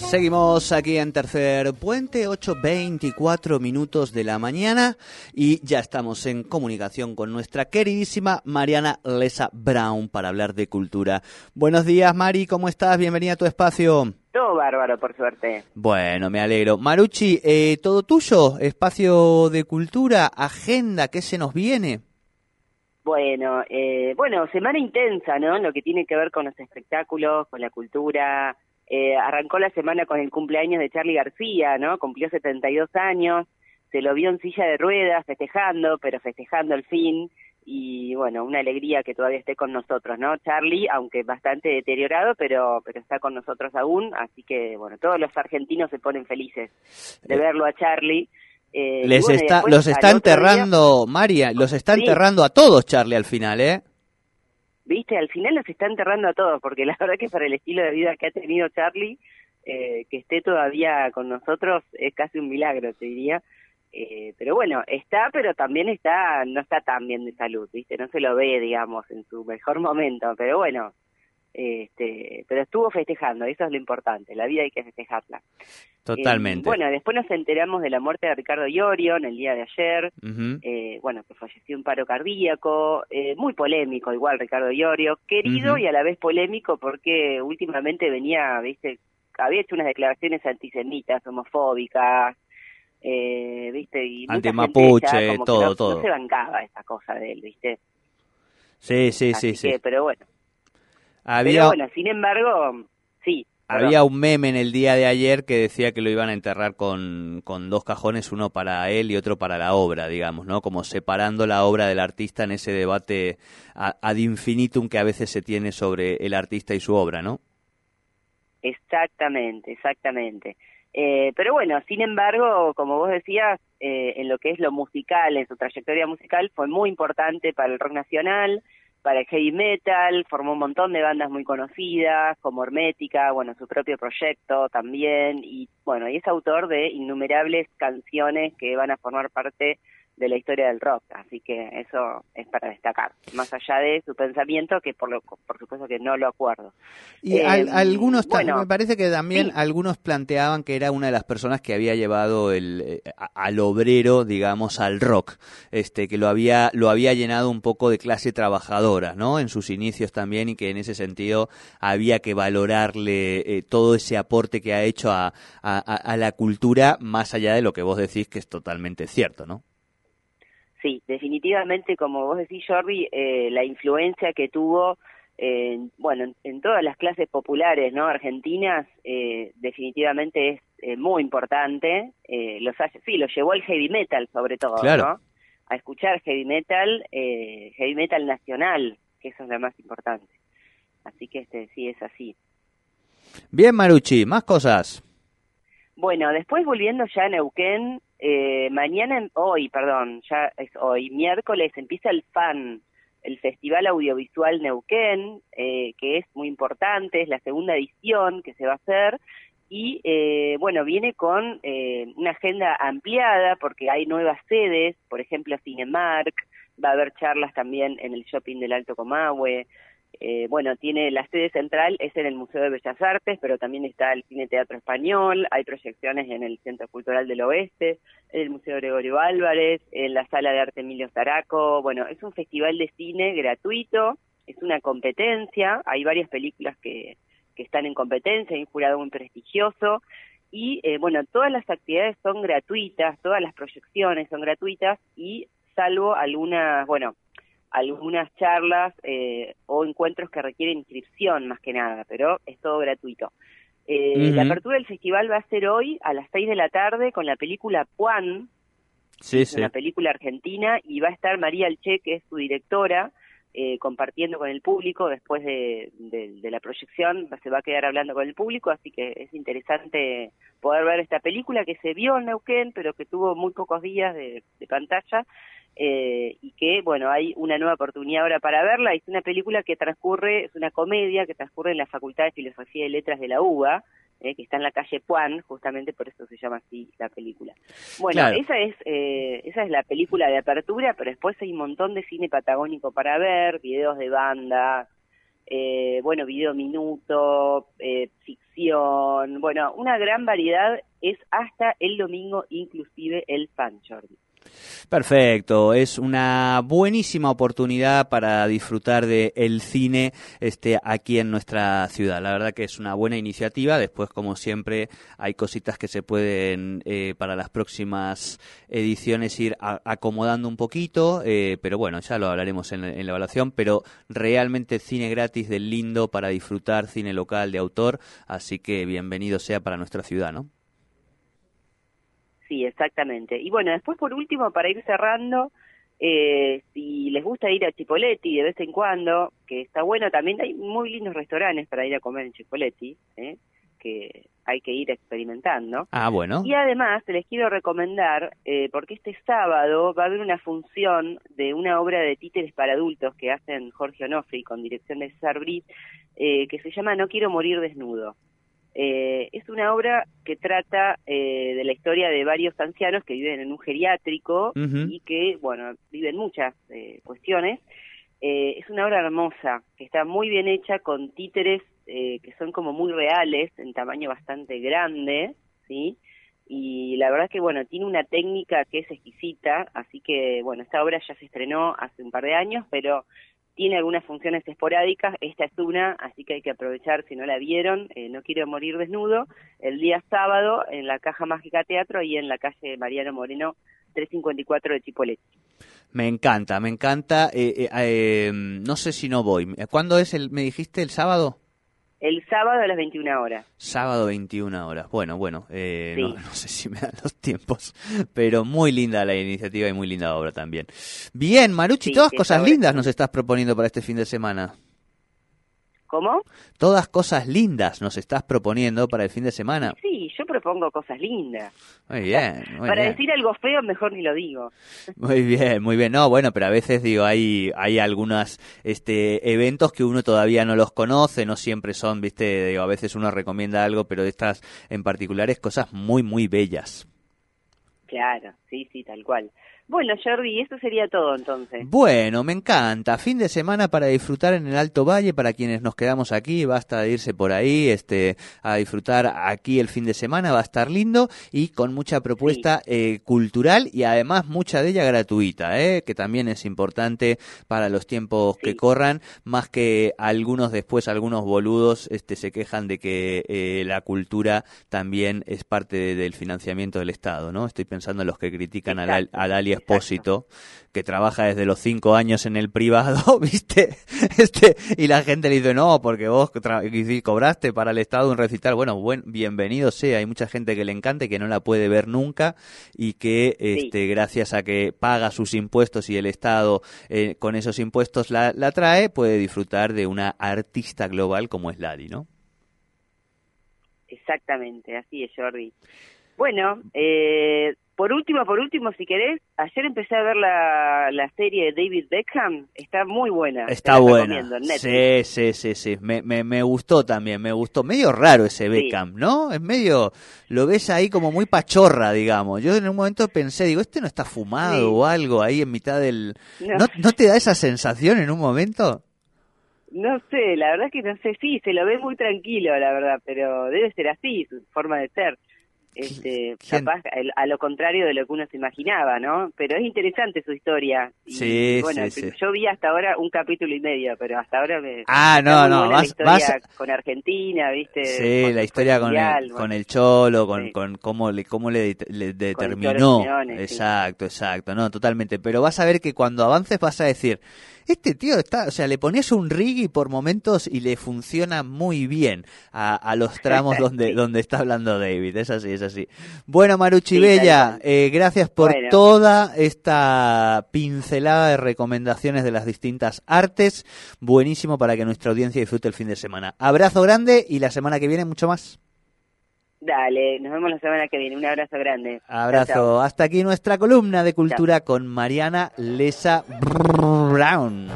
Seguimos aquí en Tercer Puente, 8.24 minutos de la mañana y ya estamos en comunicación con nuestra queridísima Mariana Lesa Brown para hablar de cultura. Buenos días, Mari, ¿cómo estás? Bienvenida a tu espacio. Todo bárbaro, por suerte. Bueno, me alegro. Maruchi, eh, todo tuyo, espacio de cultura, agenda, ¿qué se nos viene? Bueno, eh, bueno, semana intensa, ¿no? Lo que tiene que ver con los espectáculos, con la cultura. Eh, arrancó la semana con el cumpleaños de Charlie García, ¿no? Cumplió 72 años, se lo vio en silla de ruedas festejando, pero festejando el fin. Y bueno, una alegría que todavía esté con nosotros, ¿no? Charlie, aunque bastante deteriorado, pero, pero está con nosotros aún. Así que, bueno, todos los argentinos se ponen felices de verlo a Charlie. Eh, Les está, los está enterrando, María, los está enterrando a todos, Charlie, al final, ¿eh? Viste, al final los está enterrando a todos, porque la verdad que para el estilo de vida que ha tenido Charlie, eh, que esté todavía con nosotros es casi un milagro, te diría. Eh, pero bueno, está, pero también está, no está tan bien de salud, ¿viste? No se lo ve, digamos, en su mejor momento, pero bueno, este, pero estuvo festejando, eso es lo importante, la vida hay que festejarla. Totalmente. Eh, bueno, después nos enteramos de la muerte de Ricardo Iorio en el día de ayer, eh, bueno, que falleció un paro cardíaco, eh, muy polémico igual Ricardo Iorio, querido y a la vez polémico porque últimamente venía, viste, había hecho unas declaraciones antisemitas, homofóbicas, eh, viste, y antimapuche, todo, no, todo. No se bancaba esa cosa de él, viste. Sí, sí, sí, sí. Pero bueno, había... bueno, sin embargo, sí. Había un meme en el día de ayer que decía que lo iban a enterrar con, con dos cajones, uno para él y otro para la obra, digamos, ¿no? Como separando la obra del artista en ese debate ad infinitum que a veces se tiene sobre el artista y su obra, ¿no? Exactamente, exactamente. Eh, pero bueno, sin embargo, como vos decías, eh, en lo que es lo musical, en su trayectoria musical, fue muy importante para el rock nacional, para el heavy metal, formó un montón de bandas muy conocidas, como Hermética, bueno, su propio proyecto también, y bueno, y es autor de innumerables canciones que van a formar parte de la historia del rock, así que eso es para destacar, más allá de su pensamiento, que por, lo, por supuesto que no lo acuerdo. Y eh, algunos, bueno, me parece que también algunos planteaban que era una de las personas que había llevado el, eh, al obrero, digamos, al rock, este, que lo había, lo había llenado un poco de clase trabajadora, ¿no? En sus inicios también y que en ese sentido había que valorarle eh, todo ese aporte que ha hecho a, a, a la cultura, más allá de lo que vos decís que es totalmente cierto, ¿no? Sí, definitivamente, como vos decís, Jordi, eh, la influencia que tuvo, bueno, en, todas las clases populares, ¿no? Argentinas, eh, definitivamente es eh, muy importante. los sí, lo llevó el heavy metal, sobre todo, ¿no? A escuchar heavy metal, heavy metal nacional, que eso es lo más importante. Así que este, sí, es así. Bien, Maruchi, más cosas. Bueno, después volviendo ya a Neuquén, eh, mañana, hoy, perdón, ya es hoy, miércoles empieza el FAN, el Festival Audiovisual Neuquén, eh, que es muy importante, es la segunda edición que se va a hacer, y eh, bueno, viene con eh, una agenda ampliada porque hay nuevas sedes, por ejemplo Cinemark, va a haber charlas también en el shopping del Alto Comahue, eh, bueno, tiene la sede central, es en el Museo de Bellas Artes, pero también está el Cine Teatro Español, hay proyecciones en el Centro Cultural del Oeste, en el Museo Gregorio Álvarez, en la Sala de Arte Emilio Zaraco, bueno, es un festival de cine gratuito, es una competencia, hay varias películas que, que están en competencia, hay un jurado muy prestigioso, y eh, bueno, todas las actividades son gratuitas, todas las proyecciones son gratuitas, y salvo algunas, bueno, algunas charlas eh, o encuentros que requieren inscripción más que nada, pero es todo gratuito. Eh, La apertura del festival va a ser hoy a las 6 de la tarde con la película Juan, sí, una película argentina, y va a estar María Alche, que es su directora, eh, compartiendo con el público después de, la proyección, se va a quedar hablando con el público, así que es interesante poder ver esta película que se vio en Neuquén, pero que tuvo muy pocos días de, de pantalla eh, y que, bueno, hay una nueva oportunidad ahora para verla. Es una película que transcurre, es una comedia que transcurre en la Facultad de Filosofía y Letras de la UBA, eh, que está en la calle Puan, justamente por eso se llama así la película. Bueno, esa es eh, esa es la película de apertura, pero después hay un montón de cine patagónico para ver, videos de bandas, eh, bueno, video minuto, eh, ficción, bueno, una gran variedad es hasta el domingo inclusive el fan, Jordi. Perfecto, es una buenísima oportunidad para disfrutar del el cine este, aquí en nuestra ciudad. La verdad que es una buena iniciativa. Después, como siempre, hay cositas que se pueden eh, para las próximas ediciones ir acomodando un poquito, eh, pero bueno, ya lo hablaremos en, en la evaluación. Pero realmente cine gratis del lindo para disfrutar, cine local de autor. Así que bienvenido sea para nuestra ciudad, ¿no? Sí, exactamente. Y bueno, después por último, para ir cerrando, eh, si les gusta ir a Chipoletti de vez en cuando, que está bueno, también hay muy lindos restaurantes para ir a comer en Chipoletti, ¿eh? que hay que ir experimentando. Ah, bueno. Y además les quiero recomendar, eh, porque este sábado va a haber una función de una obra de títeres para adultos que hacen Jorge Onofri con dirección de César Brit, eh, que se llama No quiero morir desnudo. Eh, es una obra que trata eh, de la historia de varios ancianos que viven en un geriátrico y que, bueno, viven muchas eh, cuestiones. es una obra hermosa, que está muy bien hecha con títeres que son como muy reales, en tamaño bastante grande, ¿sí? Y la verdad es que, bueno, tiene una técnica que es exquisita, así que, bueno, esta obra ya se estrenó hace un par de años, pero tiene algunas funciones esporádicas, esta es una, así que hay que aprovechar si no la vieron, eh, No quiero morir desnudo, el día sábado en la Caja Mágica Teatro y en la calle Mariano Moreno 354 de Chipolete. Me encanta, me encanta, eh, eh, no sé si no voy, ¿cuándo es el, me dijiste, el sábado? El sábado a las 21 horas. Sábado 21 horas. Bueno, bueno, eh, no, sé si me dan los tiempos, pero muy linda la iniciativa y muy linda obra también. Bien, Maruchi, todas cosas lindas nos estás proponiendo para este fin de semana. ¿Cómo? Todas cosas lindas nos estás proponiendo para el fin de semana. Sí, yo propongo cosas lindas. Muy bien. para decir algo feo, mejor ni lo digo. Muy bien, muy bien. No, bueno, pero a veces digo, hay, hay algunos este, eventos que uno todavía no los conoce, no siempre son, viste, digo, a veces uno recomienda algo, pero de estas en particulares cosas muy, muy bellas. Claro, sí, sí, tal cual. Bueno, Jordi, eso sería todo entonces. Bueno, me encanta. Fin de semana para disfrutar en el Alto Valle, para quienes nos quedamos aquí, basta de irse por ahí, este, a disfrutar aquí el fin de semana, va a estar lindo y con mucha propuesta eh, cultural y además mucha de ella gratuita, eh, que también es importante para los tiempos que corran, más que algunos después, algunos boludos, este, se quejan de que eh, la cultura también es parte del financiamiento del Estado, ¿no? Estoy pensando en los que critican al, al alias expósito que trabaja desde los cinco años en el privado, ¿viste? Este, y la gente le dice, no, porque vos cobraste para el Estado un recital. Bueno, buen, bienvenido sea. Hay mucha gente que le encanta y que no la puede ver nunca y que, este, gracias a que paga sus impuestos y el Estado eh, con esos impuestos la, la trae, puede disfrutar de una artista global como es Lali, ¿no? Exactamente, así es, Jordi. Bueno, eh, por último, por último, si querés, ayer empecé a ver la, la serie de David Beckham, está muy buena. Está buena. Sí, sí, sí, sí, me, me, me, gustó también, me gustó. Medio raro ese Beckham, ¿no? Es medio, lo ves ahí como muy pachorra, digamos. Yo en un momento pensé, digo, este no está fumado o algo ahí en mitad del... No. ¿No, te da esa sensación en un momento? No sé, la verdad es que no sé, sí, se lo ve muy tranquilo, la verdad, pero debe ser así, su forma de ser este, capaz a lo contrario de lo que uno se imaginaba, ¿no? Pero es interesante su historia. Y, sí, bueno, sí, yo vi hasta ahora un capítulo y medio, pero hasta ahora me... Ah, no, no, vas, vas... con Argentina, ¿viste? Sí, la historia con el, con el Cholo, con, con cómo le, cómo le, determinó. exacto, exacto, no, totalmente. Pero vas a ver que cuando avances vas a decir este tío está, o sea, le pones un rig y por momentos y le funciona muy bien a, los tramos donde, donde está hablando David. Es así, es así. Bueno, Maruchi Bella, eh, gracias por toda esta pincelada de recomendaciones de las distintas artes. Buenísimo para que nuestra audiencia disfrute el fin de semana. Abrazo grande y la semana que viene mucho más. Dale, nos vemos la semana que viene. Un abrazo grande. Abrazo. Hasta aquí nuestra columna de cultura con Mariana Lesa Brown.